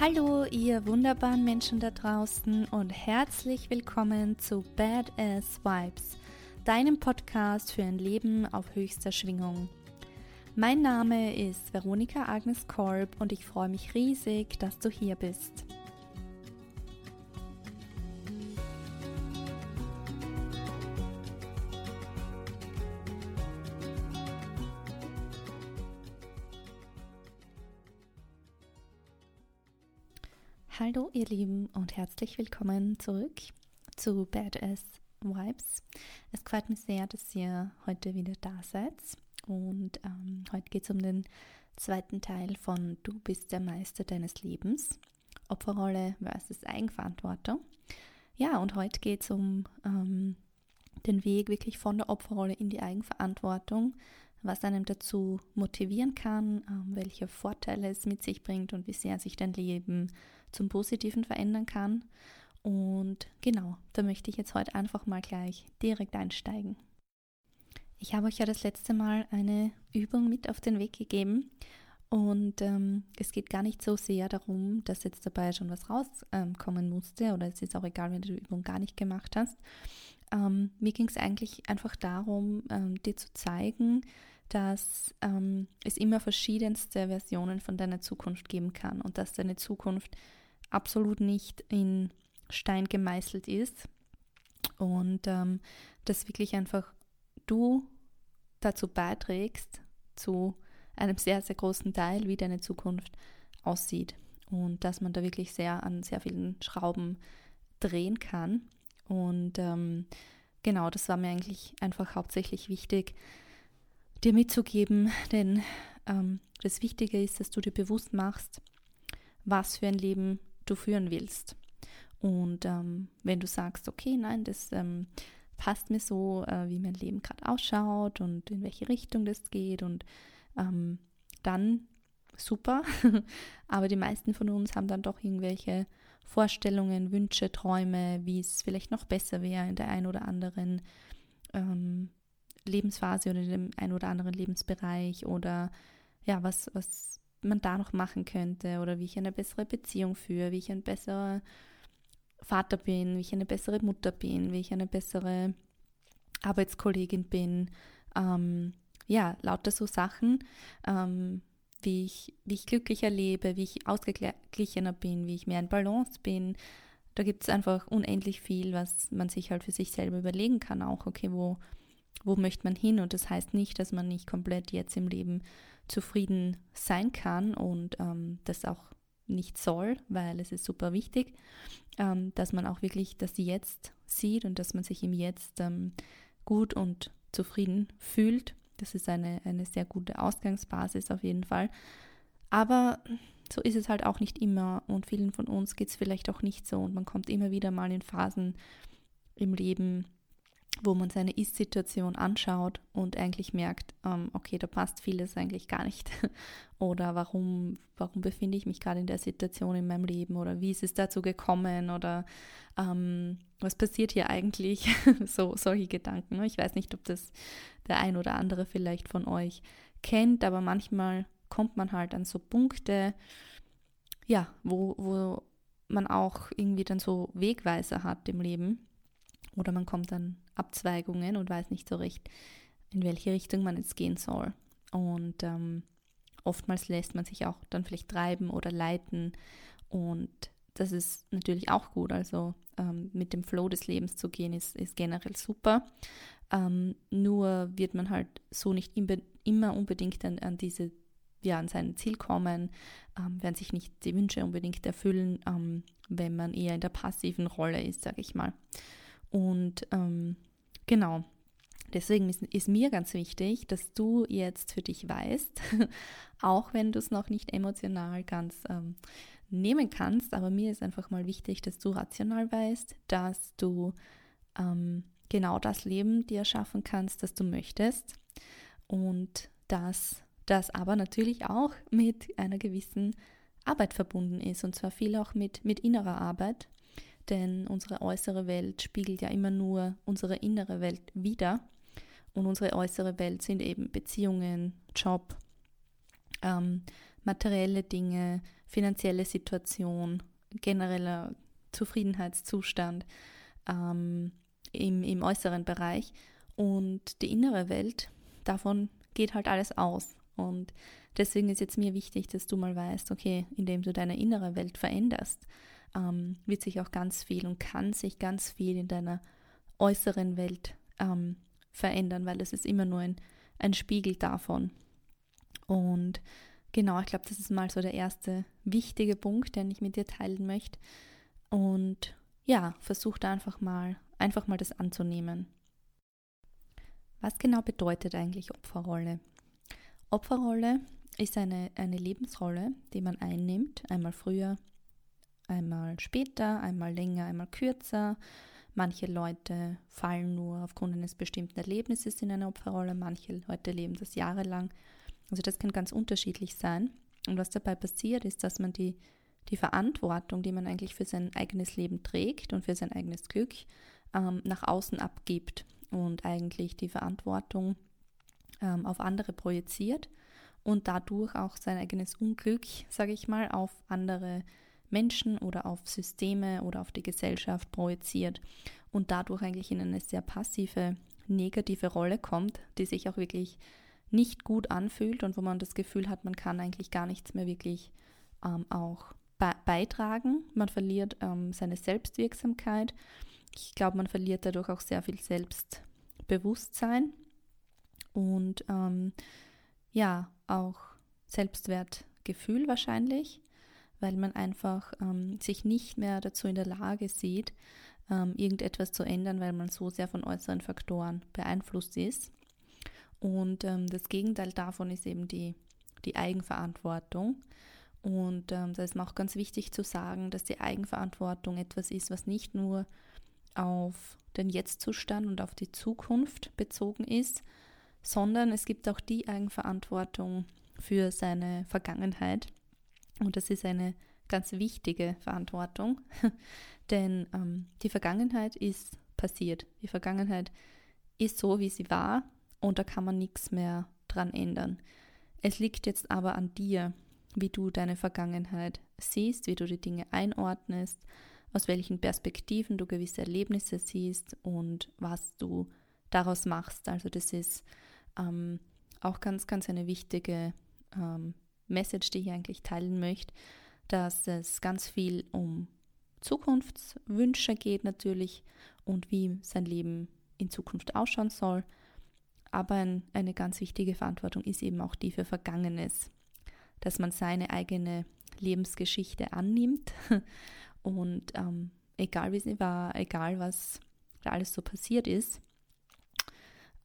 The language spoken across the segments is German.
Hallo, ihr wunderbaren Menschen da draußen und herzlich willkommen zu Badass Vibes, deinem Podcast für ein Leben auf höchster Schwingung. Mein Name ist Veronika Agnes Korb und ich freue mich riesig, dass du hier bist. Ihr Lieben und herzlich willkommen zurück zu Badass Vibes. Es freut mich sehr, dass ihr heute wieder da seid und ähm, heute geht es um den zweiten Teil von Du bist der Meister deines Lebens, Opferrolle versus Eigenverantwortung. Ja, und heute geht es um ähm, den Weg wirklich von der Opferrolle in die Eigenverantwortung, was einem dazu motivieren kann, ähm, welche Vorteile es mit sich bringt und wie sehr sich dein Leben zum Positiven verändern kann. Und genau, da möchte ich jetzt heute einfach mal gleich direkt einsteigen. Ich habe euch ja das letzte Mal eine Übung mit auf den Weg gegeben und ähm, es geht gar nicht so sehr darum, dass jetzt dabei schon was rauskommen ähm, musste oder es ist auch egal, wenn du die Übung gar nicht gemacht hast. Ähm, mir ging es eigentlich einfach darum, ähm, dir zu zeigen, dass ähm, es immer verschiedenste Versionen von deiner Zukunft geben kann und dass deine Zukunft absolut nicht in Stein gemeißelt ist und ähm, dass wirklich einfach du dazu beiträgst, zu einem sehr, sehr großen Teil, wie deine Zukunft aussieht und dass man da wirklich sehr an sehr vielen Schrauben drehen kann. Und ähm, genau, das war mir eigentlich einfach hauptsächlich wichtig, dir mitzugeben, denn ähm, das Wichtige ist, dass du dir bewusst machst, was für ein Leben du führen willst. Und ähm, wenn du sagst, okay, nein, das ähm, passt mir so, äh, wie mein Leben gerade ausschaut und in welche Richtung das geht und ähm, dann super. Aber die meisten von uns haben dann doch irgendwelche Vorstellungen, Wünsche, Träume, wie es vielleicht noch besser wäre in der einen oder anderen ähm, Lebensphase oder in dem einen oder anderen Lebensbereich oder ja, was, was man da noch machen könnte oder wie ich eine bessere Beziehung führe, wie ich ein besserer Vater bin, wie ich eine bessere Mutter bin, wie ich eine bessere Arbeitskollegin bin. Ähm, ja, lauter so Sachen, ähm, wie, ich, wie ich glücklicher lebe, wie ich ausgeglichener bin, wie ich mehr in Balance bin. Da gibt es einfach unendlich viel, was man sich halt für sich selber überlegen kann, auch, okay, wo, wo möchte man hin? Und das heißt nicht, dass man nicht komplett jetzt im Leben zufrieden sein kann und ähm, das auch nicht soll, weil es ist super wichtig, ähm, dass man auch wirklich das Jetzt sieht und dass man sich im Jetzt ähm, gut und zufrieden fühlt. Das ist eine, eine sehr gute Ausgangsbasis auf jeden Fall. Aber so ist es halt auch nicht immer und vielen von uns geht es vielleicht auch nicht so und man kommt immer wieder mal in Phasen im Leben, wo man seine Ist-Situation anschaut und eigentlich merkt, ähm, okay, da passt vieles eigentlich gar nicht. oder warum, warum befinde ich mich gerade in der Situation in meinem Leben? Oder wie ist es dazu gekommen? Oder ähm, was passiert hier eigentlich? so solche Gedanken. Ne? Ich weiß nicht, ob das der ein oder andere vielleicht von euch kennt, aber manchmal kommt man halt an so Punkte, ja, wo, wo man auch irgendwie dann so Wegweiser hat im Leben oder man kommt an Abzweigungen und weiß nicht so recht, in welche Richtung man jetzt gehen soll. Und ähm, oftmals lässt man sich auch dann vielleicht treiben oder leiten. Und das ist natürlich auch gut. Also ähm, mit dem Flow des Lebens zu gehen, ist, ist generell super. Ähm, nur wird man halt so nicht immer unbedingt an, an diese ja, an sein Ziel kommen, ähm, werden sich nicht die Wünsche unbedingt erfüllen, ähm, wenn man eher in der passiven Rolle ist, sage ich mal. Und ähm, genau, deswegen ist, ist, mir ganz wichtig, dass du jetzt für dich weißt, auch wenn du es noch nicht emotional ganz ähm, nehmen kannst, aber mir ist einfach mal wichtig, dass du rational weißt, dass du ähm, genau das Leben dir schaffen kannst, das du möchtest. Und dass das aber natürlich auch mit einer gewissen Arbeit verbunden ist und zwar viel auch mit, mit innerer Arbeit denn unsere äußere Welt spiegelt ja immer nur unsere innere Welt wider. Und unsere äußere Welt sind eben Beziehungen, Job, ähm, materielle Dinge, finanzielle Situation, genereller Zufriedenheitszustand ähm, im, im äußeren Bereich. Und die innere Welt, davon geht halt alles aus. Und deswegen ist jetzt mir wichtig, dass du mal weißt, okay, indem du deine innere Welt veränderst, ähm, wird sich auch ganz viel und kann sich ganz viel in deiner äußeren Welt ähm, verändern, weil es ist immer nur ein, ein Spiegel davon. Und genau, ich glaube, das ist mal so der erste wichtige Punkt, den ich mit dir teilen möchte. Und ja, versuch da einfach mal, einfach mal das anzunehmen. Was genau bedeutet eigentlich Opferrolle? Opferrolle ist eine, eine Lebensrolle, die man einnimmt, einmal früher, einmal später, einmal länger, einmal kürzer. Manche Leute fallen nur aufgrund eines bestimmten Erlebnisses in eine Opferrolle, manche Leute leben das jahrelang. Also das kann ganz unterschiedlich sein. Und was dabei passiert, ist, dass man die, die Verantwortung, die man eigentlich für sein eigenes Leben trägt und für sein eigenes Glück, ähm, nach außen abgibt und eigentlich die Verantwortung ähm, auf andere projiziert und dadurch auch sein eigenes Unglück, sage ich mal, auf andere Menschen oder auf Systeme oder auf die Gesellschaft projiziert und dadurch eigentlich in eine sehr passive, negative Rolle kommt, die sich auch wirklich nicht gut anfühlt und wo man das Gefühl hat, man kann eigentlich gar nichts mehr wirklich ähm, auch be beitragen. Man verliert ähm, seine Selbstwirksamkeit. Ich glaube, man verliert dadurch auch sehr viel Selbstbewusstsein und ähm, ja, auch Selbstwertgefühl wahrscheinlich, weil man einfach ähm, sich nicht mehr dazu in der Lage sieht, ähm, irgendetwas zu ändern, weil man so sehr von äußeren Faktoren beeinflusst ist. Und ähm, das Gegenteil davon ist eben die, die Eigenverantwortung. Und ähm, da ist mir auch ganz wichtig zu sagen, dass die Eigenverantwortung etwas ist, was nicht nur auf den Jetztzustand und auf die Zukunft bezogen ist, sondern es gibt auch die Eigenverantwortung für seine Vergangenheit. Und das ist eine ganz wichtige Verantwortung, denn ähm, die Vergangenheit ist passiert. Die Vergangenheit ist so, wie sie war und da kann man nichts mehr dran ändern. Es liegt jetzt aber an dir, wie du deine Vergangenheit siehst, wie du die Dinge einordnest, aus welchen Perspektiven du gewisse Erlebnisse siehst und was du daraus machst. Also das ist ähm, auch ganz, ganz eine wichtige ähm, Message, die ich eigentlich teilen möchte, dass es ganz viel um Zukunftswünsche geht natürlich und wie sein Leben in Zukunft ausschauen soll. Aber ein, eine ganz wichtige Verantwortung ist eben auch die für Vergangenes, dass man seine eigene Lebensgeschichte annimmt und ähm, egal wie sie war, egal was da alles so passiert ist,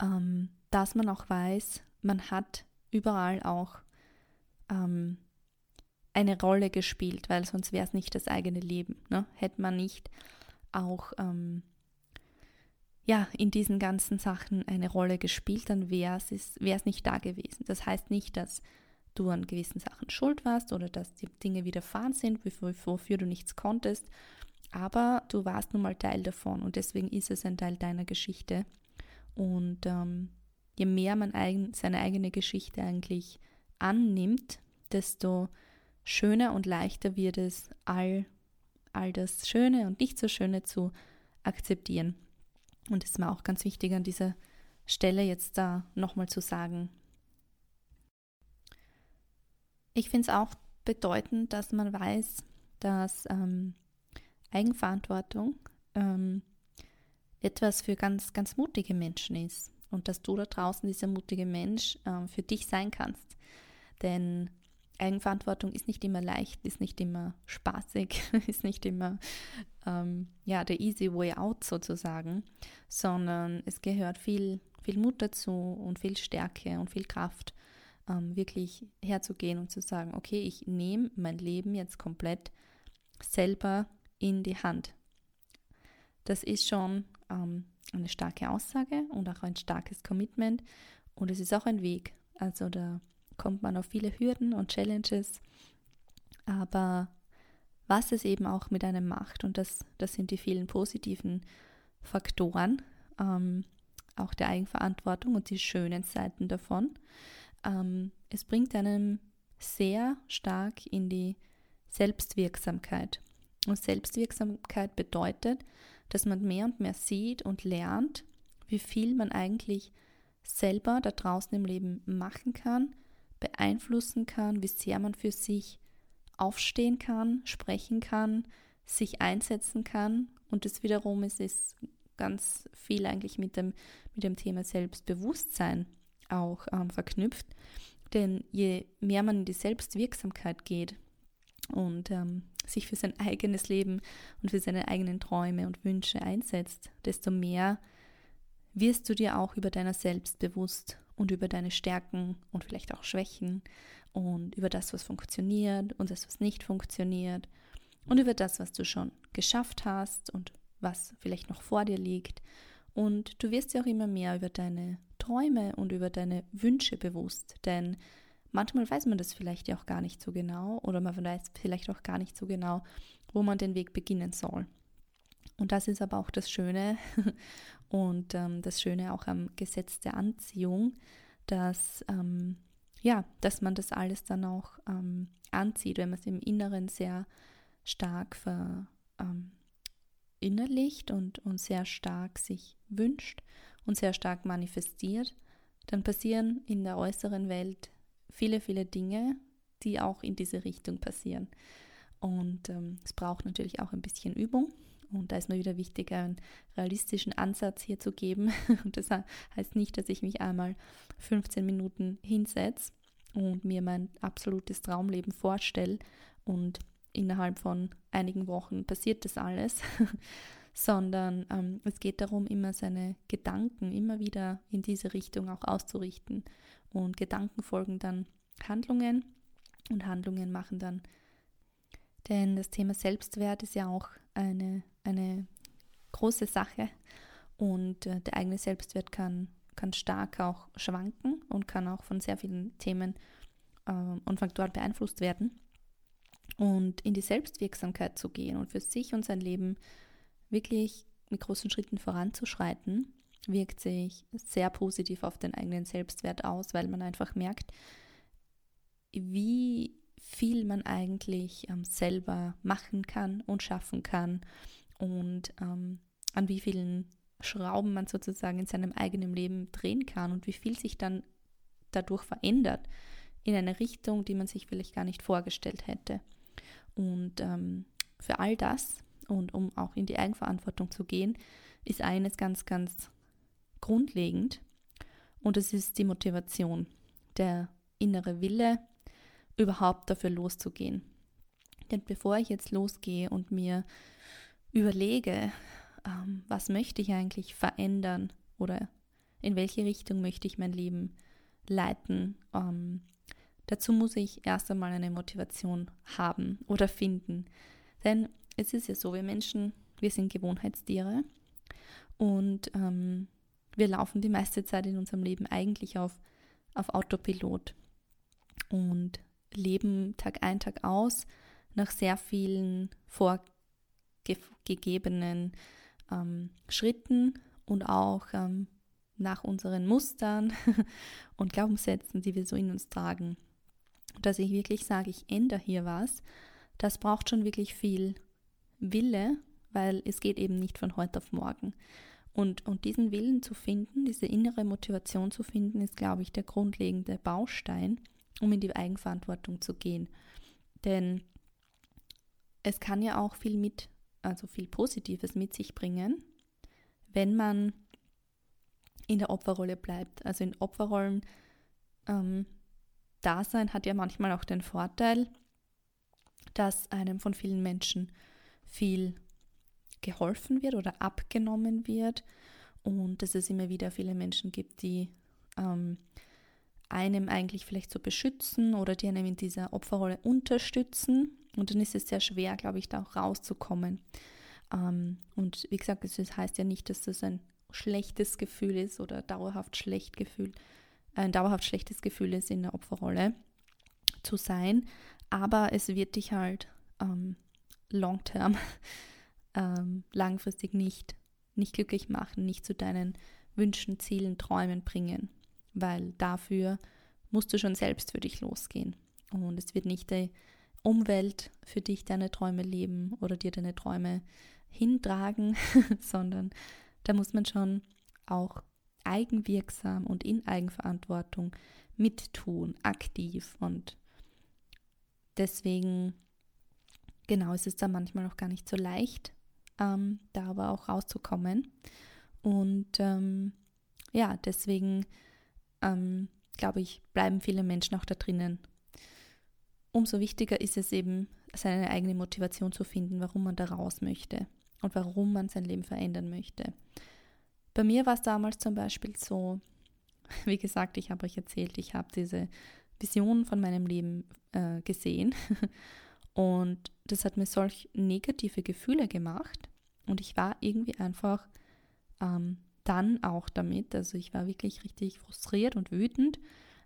ähm, dass man auch weiß, man hat überall auch ähm, eine Rolle gespielt, weil sonst wäre es nicht das eigene Leben. Ne? Hätte man nicht auch ähm, ja, in diesen ganzen Sachen eine Rolle gespielt, dann wäre es nicht da gewesen. Das heißt nicht, dass du an gewissen Sachen schuld warst oder dass die Dinge widerfahren sind, wofür, du nichts konntest, aber du warst nun mal Teil davon und deswegen ist es ein Teil deiner Geschichte. Und ähm, je mehr man eigen, seine eigene Geschichte eigentlich annimmt, desto schöner und leichter wird es, all, all das Schöne und nicht so Schöne zu akzeptieren. Und es ist mir auch ganz wichtig an dieser Stelle jetzt da nochmal zu sagen. Ich finde es auch bedeutend, dass man weiß, dass ähm, Eigenverantwortung ähm, etwas für ganz, ganz mutige Menschen ist und dass du da draußen dieser mutige Mensch äh, für dich sein kannst. Denn Eigenverantwortung ist nicht immer leicht, ist nicht immer spaßig, ist nicht immer ähm, ja, der easy way out sozusagen, sondern es gehört viel, viel Mut dazu und viel Stärke und viel Kraft, ähm, wirklich herzugehen und zu sagen, okay, ich nehme mein Leben jetzt komplett selber in die Hand. Das ist schon ähm, eine starke Aussage und auch ein starkes Commitment und es ist auch ein Weg. Also da kommt man auf viele Hürden und Challenges, aber was es eben auch mit einem macht, und das, das sind die vielen positiven Faktoren, ähm, auch der Eigenverantwortung und die schönen Seiten davon. Ähm, es bringt einem sehr stark in die Selbstwirksamkeit. Und Selbstwirksamkeit bedeutet, dass man mehr und mehr sieht und lernt, wie viel man eigentlich selber da draußen im Leben machen kann, beeinflussen kann, wie sehr man für sich aufstehen kann, sprechen kann, sich einsetzen kann. Und das wiederum ist, ist ganz viel eigentlich mit dem, mit dem Thema Selbstbewusstsein auch ähm, verknüpft. Denn je mehr man in die Selbstwirksamkeit geht und ähm, sich für sein eigenes Leben und für seine eigenen Träume und Wünsche einsetzt, desto mehr wirst du dir auch über deiner selbst bewusst und über deine Stärken und vielleicht auch Schwächen und über das, was funktioniert und das, was nicht funktioniert und über das, was du schon geschafft hast und was vielleicht noch vor dir liegt. Und du wirst dir auch immer mehr über deine Träume und über deine Wünsche bewusst, denn manchmal weiß man das vielleicht ja auch gar nicht so genau oder man weiß vielleicht auch gar nicht so genau, wo man den Weg beginnen soll. Und das ist aber auch das Schöne und ähm, das Schöne auch am Gesetz der Anziehung, dass, ähm, ja, dass man das alles dann auch ähm, anzieht, wenn man es im Inneren sehr stark verinnerlicht ähm, und, und sehr stark sich wünscht und sehr stark manifestiert, dann passieren in der äußeren Welt viele, viele Dinge, die auch in diese Richtung passieren. Und ähm, es braucht natürlich auch ein bisschen Übung. Und da ist mir wieder wichtig, einen realistischen Ansatz hier zu geben. Und das heißt nicht, dass ich mich einmal 15 Minuten hinsetze und mir mein absolutes Traumleben vorstelle und innerhalb von einigen Wochen passiert das alles, sondern ähm, es geht darum, immer seine Gedanken immer wieder in diese Richtung auch auszurichten. Und Gedanken folgen dann Handlungen und Handlungen machen dann. Denn das Thema Selbstwert ist ja auch eine eine große Sache und äh, der eigene Selbstwert kann, kann stark auch schwanken und kann auch von sehr vielen Themen äh, und Faktoren beeinflusst werden. Und in die Selbstwirksamkeit zu gehen und für sich und sein Leben wirklich mit großen Schritten voranzuschreiten, wirkt sich sehr positiv auf den eigenen Selbstwert aus, weil man einfach merkt, wie viel man eigentlich ähm, selber machen kann und schaffen kann und ähm, an wie vielen Schrauben man sozusagen in seinem eigenen Leben drehen kann und wie viel sich dann dadurch verändert in eine Richtung, die man sich vielleicht gar nicht vorgestellt hätte. Und ähm, für all das und um auch in die Eigenverantwortung zu gehen, ist eines ganz, ganz grundlegend und es ist die Motivation, der innere Wille, überhaupt dafür loszugehen. Denn bevor ich jetzt losgehe und mir überlege, ähm, was möchte ich eigentlich verändern oder in welche Richtung möchte ich mein Leben leiten, ähm, dazu muss ich erst einmal eine Motivation haben oder finden. Denn es ist ja so, wir Menschen, wir sind Gewohnheitstiere und ähm, wir laufen die meiste Zeit in unserem Leben eigentlich auf, auf Autopilot und leben Tag ein, Tag aus nach sehr vielen Vor ge gegebenen ähm, Schritten und auch ähm, nach unseren Mustern und Glaubenssätzen, die wir so in uns tragen. Dass ich wirklich sage, ich ändere hier was, das braucht schon wirklich viel Wille, weil es geht eben nicht von heute auf morgen. Und, und diesen Willen zu finden, diese innere Motivation zu finden, ist, glaube ich, der grundlegende Baustein, um in die Eigenverantwortung zu gehen. Denn es kann ja auch viel mit also viel Positives mit sich bringen, wenn man in der Opferrolle bleibt. Also in Opferrollen ähm, Dasein hat ja manchmal auch den Vorteil, dass einem von vielen Menschen viel geholfen wird oder abgenommen wird und dass es immer wieder viele Menschen gibt, die ähm, einem eigentlich vielleicht so beschützen oder die einem in dieser Opferrolle unterstützen und dann ist es sehr schwer, glaube ich, da auch rauszukommen. Ähm, und wie gesagt, es heißt ja nicht, dass das ein schlechtes Gefühl ist oder dauerhaft schlecht Gefühl, ein dauerhaft schlechtes Gefühl ist, in der Opferrolle zu sein. Aber es wird dich halt ähm, long term, ähm, langfristig nicht, nicht glücklich machen, nicht zu deinen Wünschen, Zielen, Träumen bringen. Weil dafür musst du schon selbst für dich losgehen. Und es wird nicht die Umwelt für dich deine Träume leben oder dir deine Träume hintragen, sondern da muss man schon auch eigenwirksam und in Eigenverantwortung mittun, aktiv. Und deswegen, genau, ist es da manchmal auch gar nicht so leicht, ähm, da aber auch rauszukommen. Und ähm, ja, deswegen ähm, glaube ich, bleiben viele Menschen auch da drinnen. Umso wichtiger ist es eben, seine eigene Motivation zu finden, warum man da raus möchte und warum man sein Leben verändern möchte. Bei mir war es damals zum Beispiel so, wie gesagt, ich habe euch erzählt, ich habe diese Vision von meinem Leben äh, gesehen und das hat mir solch negative Gefühle gemacht und ich war irgendwie einfach ähm, dann auch damit, also ich war wirklich richtig frustriert und wütend,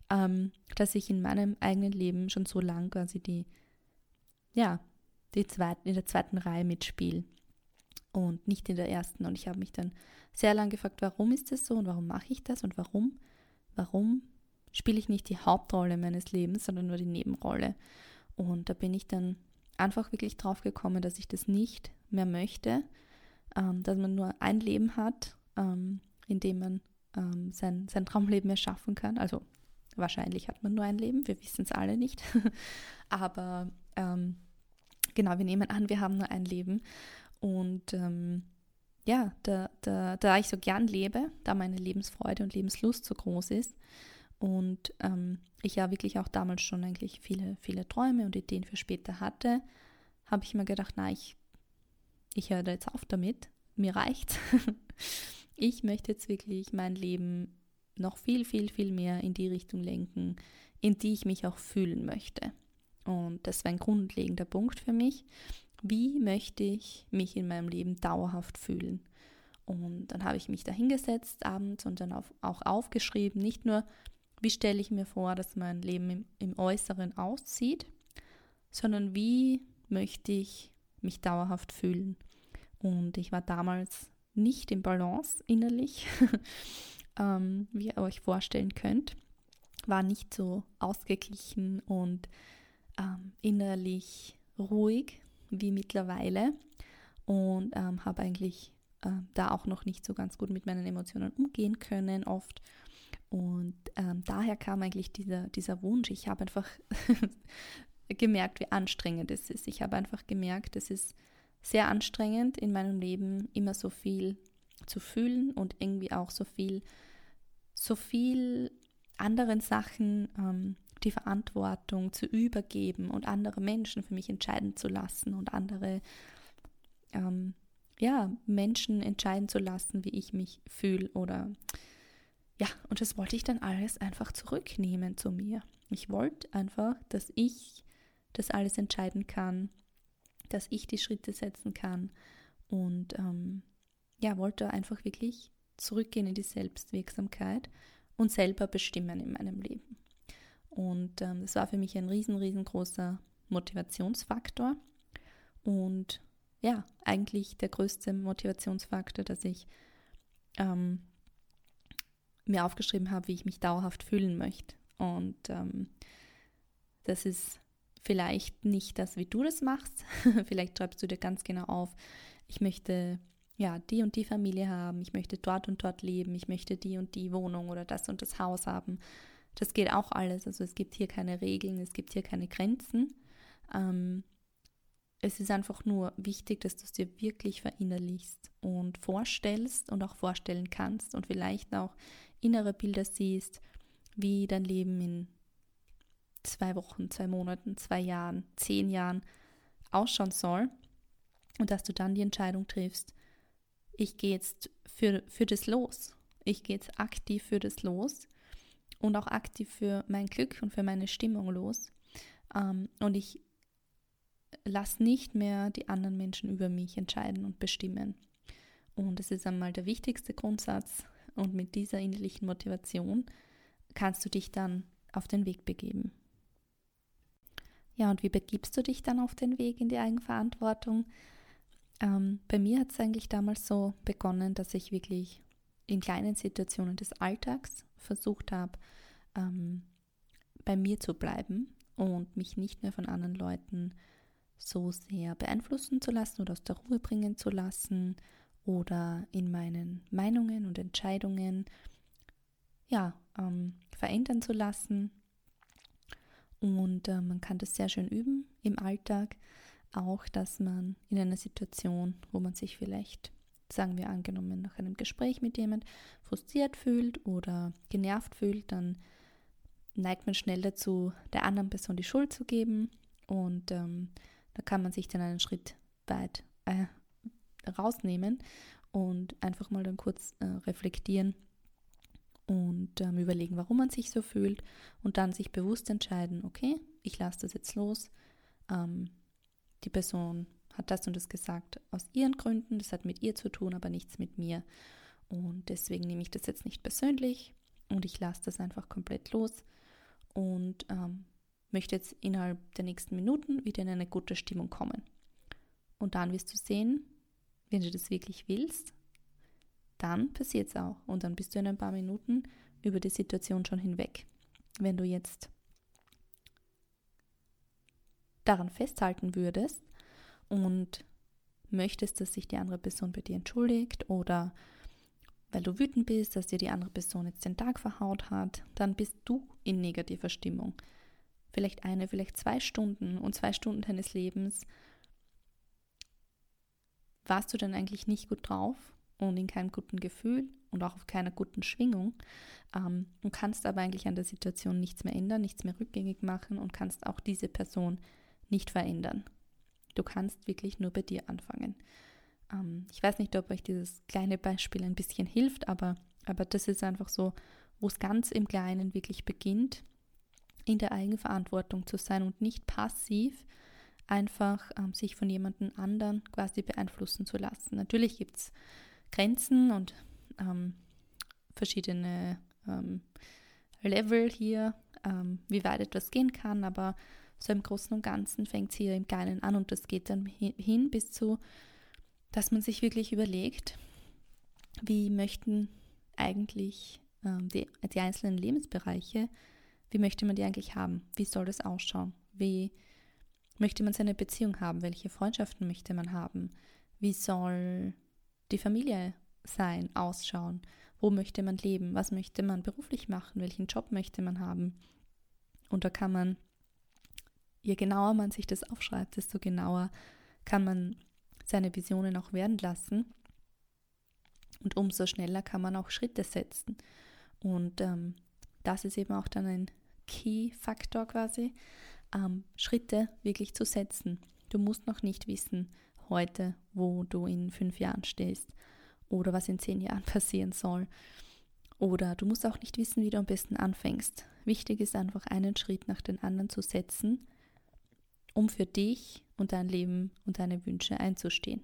ähm, dass ich in meinem eigenen Leben schon so lang quasi die, ja, die zweit, in der zweiten Reihe mitspiele und nicht in der ersten. Und ich habe mich dann sehr lange gefragt, warum ist das so und warum mache ich das und warum, warum spiele ich nicht die Hauptrolle meines Lebens, sondern nur die Nebenrolle. Und da bin ich dann einfach wirklich drauf gekommen, dass ich das nicht mehr möchte, ähm, dass man nur ein Leben hat, ähm, in dem man ähm, sein, sein Traumleben erschaffen kann. Also wahrscheinlich hat man nur ein Leben, wir wissen es alle nicht. Aber ähm, genau, wir nehmen an, wir haben nur ein Leben und ähm, ja, da, da, da ich so gern lebe, da meine Lebensfreude und Lebenslust so groß ist und ähm, ich ja wirklich auch damals schon eigentlich viele, viele Träume und Ideen für später hatte, habe ich mir gedacht, na, ich, ich höre da jetzt auf damit, mir reicht's. ich möchte jetzt wirklich mein Leben noch viel, viel, viel mehr in die Richtung lenken, in die ich mich auch fühlen möchte. Und das war ein grundlegender Punkt für mich wie möchte ich mich in meinem Leben dauerhaft fühlen. Und dann habe ich mich da hingesetzt abends und dann auch aufgeschrieben, nicht nur, wie stelle ich mir vor, dass mein Leben im, im Äußeren aussieht, sondern wie möchte ich mich dauerhaft fühlen. Und ich war damals nicht im Balance innerlich, ähm, wie ihr euch vorstellen könnt, war nicht so ausgeglichen und ähm, innerlich ruhig, wie mittlerweile und ähm, habe eigentlich äh, da auch noch nicht so ganz gut mit meinen Emotionen umgehen können oft. Und ähm, daher kam eigentlich dieser, dieser Wunsch. Ich habe einfach gemerkt, wie anstrengend es ist. Ich habe einfach gemerkt, es ist sehr anstrengend in meinem Leben, immer so viel zu fühlen und irgendwie auch so viel, so viel anderen Sachen ähm, die Verantwortung zu übergeben und andere Menschen für mich entscheiden zu lassen und andere ähm, ja, Menschen entscheiden zu lassen, wie ich mich fühle oder ja, und das wollte ich dann alles einfach zurücknehmen zu mir. Ich wollte einfach, dass ich das alles entscheiden kann, dass ich die Schritte setzen kann und ähm, ja, wollte einfach wirklich zurückgehen in die Selbstwirksamkeit und selber bestimmen in meinem Leben. Und ähm, das war für mich ein riesen, riesengroßer Motivationsfaktor. Und ja, eigentlich der größte Motivationsfaktor, dass ich ähm, mir aufgeschrieben habe, wie ich mich dauerhaft fühlen möchte. Und ähm, das ist vielleicht nicht das, wie du das machst. vielleicht schreibst du dir ganz genau auf, ich möchte ja die und die Familie haben, ich möchte dort und dort leben, ich möchte die und die Wohnung oder das und das Haus haben. Das geht auch alles. Also es gibt hier keine Regeln, es gibt hier keine Grenzen. Ähm, es ist einfach nur wichtig, dass du es dir wirklich verinnerlichst und vorstellst und auch vorstellen kannst und vielleicht auch innere Bilder siehst, wie dein Leben in zwei Wochen, zwei Monaten, zwei Jahren, zehn Jahren ausschauen soll und dass du dann die Entscheidung triffst, ich gehe jetzt für, für das los. Ich gehe jetzt aktiv für das los und auch aktiv für mein Glück und für meine Stimmung los. Ähm, und ich lasse nicht mehr die anderen Menschen über mich entscheiden und bestimmen. Und das ist einmal der wichtigste Grundsatz. Und mit dieser innerlichen Motivation kannst du dich dann auf den Weg begeben. Ja, und wie begibst du dich dann auf den Weg in die Eigenverantwortung? Ähm, bei mir hat es eigentlich damals so begonnen, dass ich wirklich in kleinen Situationen des Alltags versucht habe, ähm, bei mir zu bleiben und mich nicht mehr von anderen Leuten so sehr beeinflussen zu lassen oder aus der Ruhe bringen zu lassen oder in meinen Meinungen und Entscheidungen ja, ähm, verändern zu lassen. Und äh, man kann das sehr schön üben im Alltag. Auch, dass man in einer Situation, wo man sich vielleicht, sagen wir angenommen, nach einem Gespräch mit jemand frustriert fühlt oder genervt fühlt, dann neigt man schnell dazu, der anderen Person die Schuld zu geben. Und ähm, da kann man sich dann einen Schritt weit äh, rausnehmen und einfach mal dann kurz äh, reflektieren und ähm, überlegen, warum man sich so fühlt und dann sich bewusst entscheiden, okay, ich lasse das jetzt los. Ähm, die Person hat das und das gesagt aus ihren Gründen, das hat mit ihr zu tun, aber nichts mit mir. Und deswegen nehme ich das jetzt nicht persönlich und ich lasse das einfach komplett los und ähm, möchte jetzt innerhalb der nächsten Minuten wieder in eine gute Stimmung kommen. Und dann wirst du sehen, wenn du das wirklich willst, dann passiert es auch. Und dann bist du in ein paar Minuten über die Situation schon hinweg. Wenn du jetzt daran festhalten würdest und möchtest, dass sich die andere Person bei dir entschuldigt oder weil du wütend bist, dass dir die andere Person jetzt den Tag verhaut hat, dann bist du in negativer Stimmung. Vielleicht eine, vielleicht zwei Stunden und zwei Stunden deines Lebens warst du dann eigentlich nicht gut drauf und in keinem guten Gefühl und auch auf keiner guten Schwingung ähm, und kannst aber eigentlich an der Situation nichts mehr ändern, nichts mehr rückgängig machen und kannst auch diese Person nicht verändern. Du kannst wirklich nur bei dir anfangen. Ähm, ich weiß nicht, ob euch dieses kleine Beispiel ein bisschen hilft, aber, aber das ist einfach so, wo es ganz im Kleinen wirklich beginnt, in der Eigenverantwortung zu sein und nicht passiv einfach ähm, sich von jemandem anderen quasi beeinflussen zu lassen. Natürlich gibt es Grenzen und ähm, verschiedene ähm, Level hier, ähm, wie weit etwas gehen kann, aber so im Großen und Ganzen fängt es hier im Kleinen an und das geht dann hin bis zu dass man sich wirklich überlegt, wie möchten eigentlich ähm, die, die einzelnen Lebensbereiche, wie möchte man die eigentlich haben? Wie soll das ausschauen? Wie möchte man seine Beziehung haben? Welche Freundschaften möchte man haben? Wie soll die Familie sein, ausschauen? Wo möchte man leben? Was möchte man beruflich machen? Welchen Job möchte man haben? Und da kann man, je genauer man sich das aufschreibt, desto genauer kann man seine Visionen auch werden lassen. Und umso schneller kann man auch Schritte setzen. Und ähm, das ist eben auch dann ein Key-Faktor quasi, ähm, Schritte wirklich zu setzen. Du musst noch nicht wissen heute, wo du in fünf Jahren stehst oder was in zehn Jahren passieren soll. Oder du musst auch nicht wissen, wie du am besten anfängst. Wichtig ist einfach einen Schritt nach den anderen zu setzen, um für dich und dein Leben und deine Wünsche einzustehen.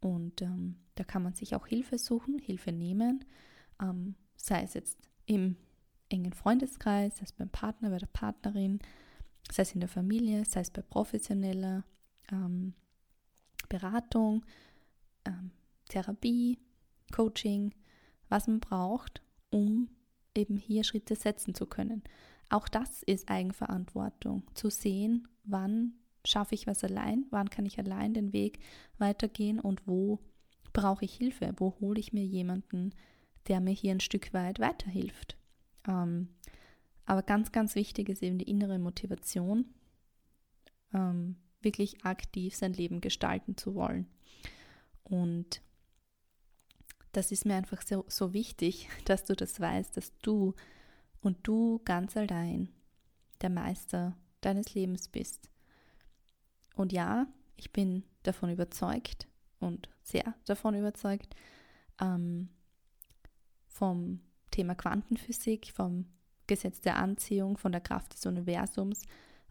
Und ähm, da kann man sich auch Hilfe suchen, Hilfe nehmen, ähm, sei es jetzt im engen Freundeskreis, sei es beim Partner, bei der Partnerin, sei es in der Familie, sei es bei professioneller ähm, Beratung, ähm, Therapie, Coaching, was man braucht, um eben hier Schritte setzen zu können. Auch das ist Eigenverantwortung, zu sehen, wann schaffe ich was allein, wann kann ich allein den Weg weitergehen und wo brauche ich Hilfe, wo hole ich mir jemanden, der mir hier ein Stück weit weiterhilft. Ähm, aber ganz, ganz wichtig ist eben die innere Motivation, ähm, wirklich aktiv sein Leben gestalten zu wollen. Und das ist mir einfach so, so wichtig, dass du das weißt, dass du und du ganz allein der Meister deines Lebens bist. Und ja, ich bin davon überzeugt und sehr davon überzeugt, ähm, vom Thema Quantenphysik, vom Gesetz der Anziehung, von der Kraft des Universums,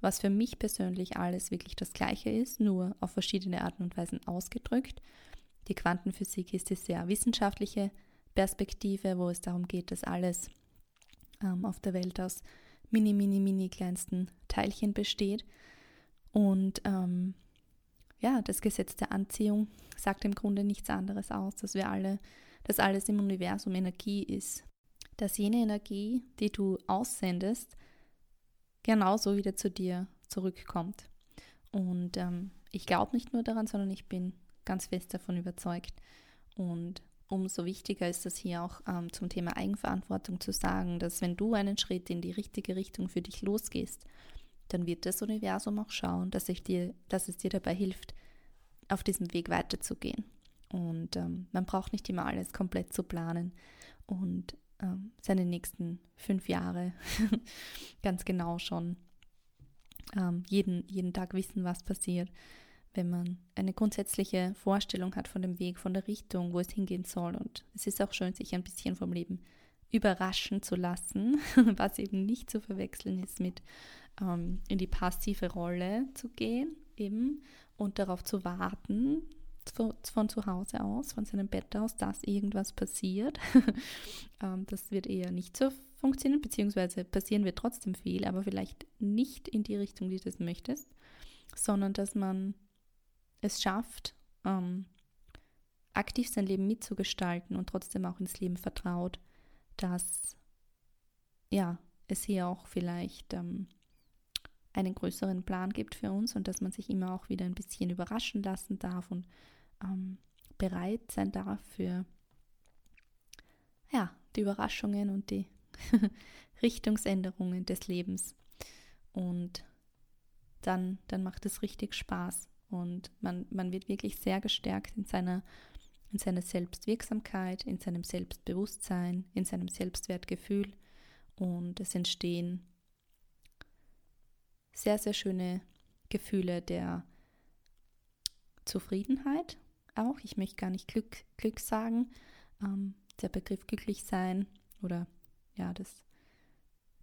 was für mich persönlich alles wirklich das Gleiche ist, nur auf verschiedene Arten und Weisen ausgedrückt. Die Quantenphysik ist die sehr wissenschaftliche Perspektive, wo es darum geht, dass alles ähm, auf der Welt aus mini, mini, mini kleinsten Teilchen besteht und ähm, ja, das Gesetz der Anziehung sagt im Grunde nichts anderes aus, dass wir alle, dass alles im Universum Energie ist. Dass jene Energie, die du aussendest, genauso wieder zu dir zurückkommt. Und ähm, ich glaube nicht nur daran, sondern ich bin ganz fest davon überzeugt. Und umso wichtiger ist es hier auch ähm, zum Thema Eigenverantwortung zu sagen, dass wenn du einen Schritt in die richtige Richtung für dich losgehst, dann wird das Universum auch schauen, dass, ich dir, dass es dir dabei hilft, auf diesem Weg weiterzugehen. Und ähm, man braucht nicht immer alles komplett zu planen und ähm, seine nächsten fünf Jahre ganz genau schon ähm, jeden, jeden Tag wissen, was passiert. Wenn man eine grundsätzliche Vorstellung hat von dem Weg, von der Richtung, wo es hingehen soll. Und es ist auch schön, sich ein bisschen vom Leben überraschen zu lassen, was eben nicht zu verwechseln ist mit ähm, in die passive Rolle zu gehen, eben und darauf zu warten, von zu Hause aus, von seinem Bett aus, dass irgendwas passiert. Ähm, das wird eher nicht so funktionieren, beziehungsweise passieren wird trotzdem viel, aber vielleicht nicht in die Richtung, die du das möchtest, sondern dass man es schafft, ähm, aktiv sein Leben mitzugestalten und trotzdem auch ins Leben vertraut, dass ja, es hier auch vielleicht ähm, einen größeren Plan gibt für uns und dass man sich immer auch wieder ein bisschen überraschen lassen darf und ähm, bereit sein darf für ja, die Überraschungen und die Richtungsänderungen des Lebens. Und dann, dann macht es richtig Spaß und man, man wird wirklich sehr gestärkt in seiner, in seiner Selbstwirksamkeit, in seinem Selbstbewusstsein, in seinem Selbstwertgefühl und es entstehen sehr, sehr schöne Gefühle der Zufriedenheit auch. Ich möchte gar nicht Glück, Glück sagen. Ähm, der Begriff glücklich sein oder ja, das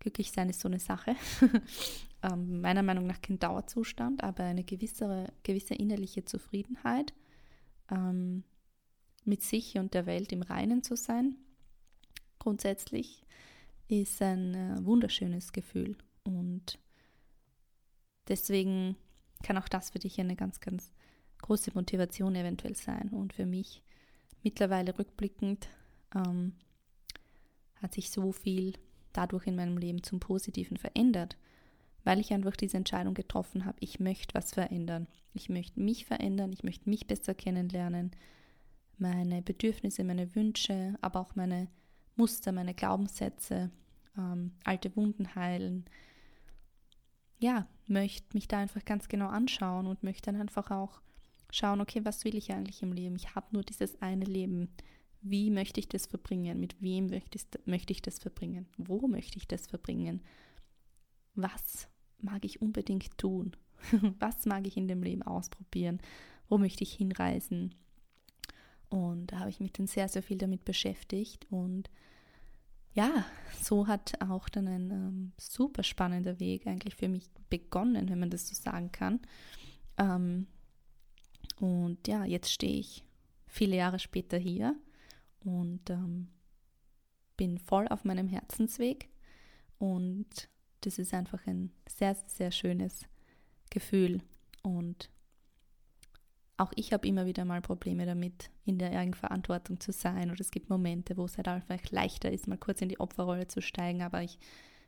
glücklich sein ist so eine Sache. ähm, meiner Meinung nach kein Dauerzustand, aber eine gewisse, gewisse innerliche Zufriedenheit, ähm, mit sich und der Welt im Reinen zu sein. Grundsätzlich ist ein äh, wunderschönes Gefühl und deswegen kann auch das für dich eine ganz, ganz große Motivation eventuell sein. Und für mich mittlerweile rückblickend ähm, hat sich so viel dadurch in meinem Leben zum Positiven verändert, weil ich einfach diese Entscheidung getroffen habe, ich möchte was verändern. Ich möchte mich verändern, ich möchte mich besser kennenlernen, meine Bedürfnisse, meine Wünsche, aber auch meine Muster, meine Glaubenssätze, ähm, alte Wunden heilen. Ja, möchte mich da einfach ganz genau anschauen und möchte dann einfach auch schauen, okay, was will ich eigentlich im Leben? Ich habe nur dieses eine Leben. Wie möchte ich das verbringen? Mit wem möchte ich, das verbringen? Wo möchte ich das verbringen? Was mag ich unbedingt tun? was mag ich in dem Leben ausprobieren? Wo möchte ich hinreisen? Und da habe ich mich dann sehr, sehr viel damit beschäftigt. Und ja, so hat auch dann ein ähm, super spannender Weg eigentlich für mich begonnen, wenn man das so sagen kann. Ähm, und ja, jetzt stehe ich viele Jahre später hier und ähm, bin voll auf meinem Herzensweg. Und das ist einfach ein sehr, sehr schönes Gefühl. Und auch ich habe immer wieder mal Probleme damit, in der Eigenverantwortung zu sein. Oder es gibt Momente, wo es halt einfach leichter ist, mal kurz in die Opferrolle zu steigen. Aber ich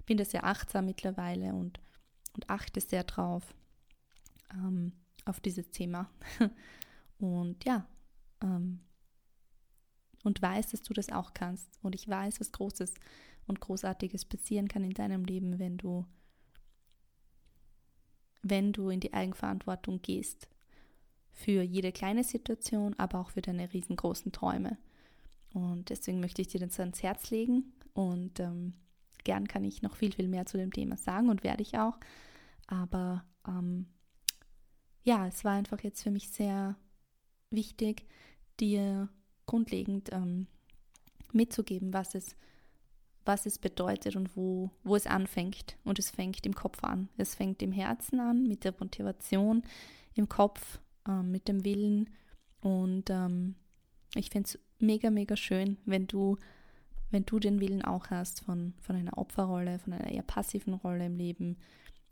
bin da sehr achtsam mittlerweile und, und achte sehr drauf, ähm, auf dieses Thema. Und ja, ähm, und weiß, dass du das auch kannst. Und ich weiß, was Großes und Großartiges passieren kann in deinem Leben, wenn du, wenn du in die Eigenverantwortung gehst. Für jede kleine Situation, aber auch für deine riesengroßen Träume. Und deswegen möchte ich dir das ans Herz legen. Und ähm, gern kann ich noch viel, viel mehr zu dem Thema sagen und werde ich auch. Aber ähm, ja, es war einfach jetzt für mich sehr wichtig, dir grundlegend ähm, mitzugeben, was es, was es bedeutet und wo, wo es anfängt. Und es fängt im Kopf an. Es fängt im Herzen an, mit der Motivation, im Kopf, ähm, mit dem Willen. Und ähm, ich finde es mega, mega schön, wenn du, wenn du den Willen auch hast von, von einer Opferrolle, von einer eher passiven Rolle im Leben,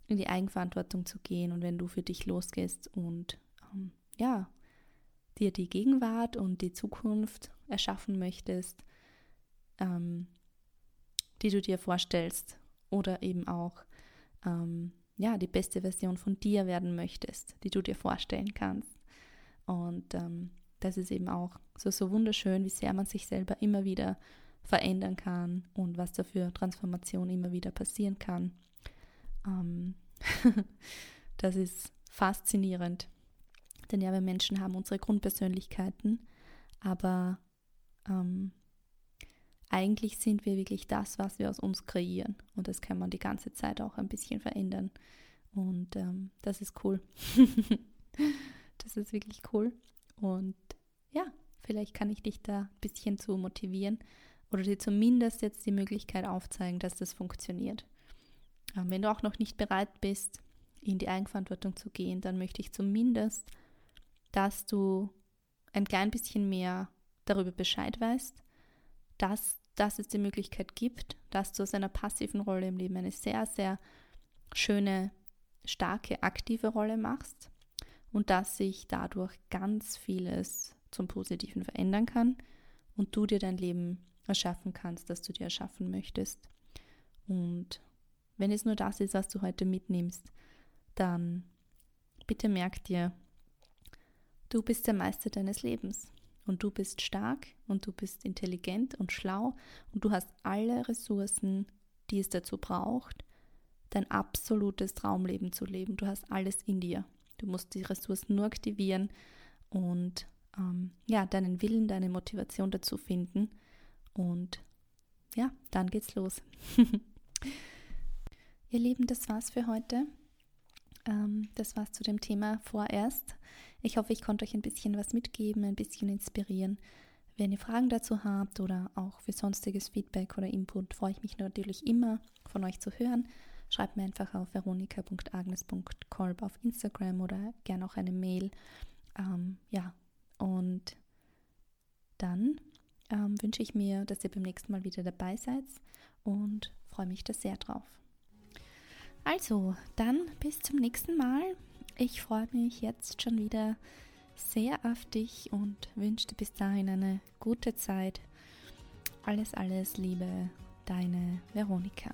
in die Eigenverantwortung zu gehen und wenn du für dich losgehst und ähm, ja, dir die Gegenwart und die Zukunft erschaffen möchtest, ähm, die du dir vorstellst oder eben auch ähm, ja, die beste Version von dir werden möchtest, die du dir vorstellen kannst. Und ähm, das ist eben auch so, so wunderschön, wie sehr man sich selber immer wieder verändern kann und was da für Transformation immer wieder passieren kann. Ähm das ist faszinierend. Denn ja, wir Menschen haben unsere Grundpersönlichkeiten, aber ähm, eigentlich sind wir wirklich das, was wir aus uns kreieren. Und das kann man die ganze Zeit auch ein bisschen verändern. Und ähm, das ist cool. das ist wirklich cool. Und ja, vielleicht kann ich dich da ein bisschen zu motivieren oder dir zumindest jetzt die Möglichkeit aufzeigen, dass das funktioniert. Ähm, wenn du auch noch nicht bereit bist, in die Eigenverantwortung zu gehen, dann möchte ich zumindest, dass du ein klein bisschen mehr darüber Bescheid weißt, dass, dass es die Möglichkeit gibt, dass du aus einer passiven Rolle im Leben eine sehr, sehr schöne, starke, aktive Rolle machst und dass sich dadurch ganz vieles zum Positiven verändern kann und du dir dein Leben erschaffen kannst, das du dir erschaffen möchtest. Und wenn es nur das ist, was du heute mitnimmst, dann bitte merk dir, du bist der Meister deines Lebens und du bist stark und du bist intelligent und schlau und du hast alle Ressourcen, die es dazu braucht, dein absolutes Traumleben zu leben. Du hast alles in dir. Du musst die Ressourcen nur aktivieren und ähm, ja, deinen Willen, deine Motivation dazu finden. Und ja, dann geht's los. Ihr Lieben, das war's für heute. Ähm, das war's zu dem Thema vorerst. Ich hoffe, ich konnte euch ein bisschen was mitgeben, ein bisschen inspirieren. Wenn ihr Fragen dazu habt oder auch für sonstiges Feedback oder Input, freue ich mich natürlich immer von euch zu hören. Schreibt mir einfach auf veronika.agnes.kolb auf Instagram oder gerne auch eine Mail. Ähm, ja, und dann ähm, wünsche ich mir, dass ihr beim nächsten Mal wieder dabei seid und freue mich da sehr drauf. Also, dann bis zum nächsten Mal. Ich freue mich jetzt schon wieder sehr auf dich und wünsche dir bis dahin eine gute Zeit. Alles, alles Liebe, deine Veronika.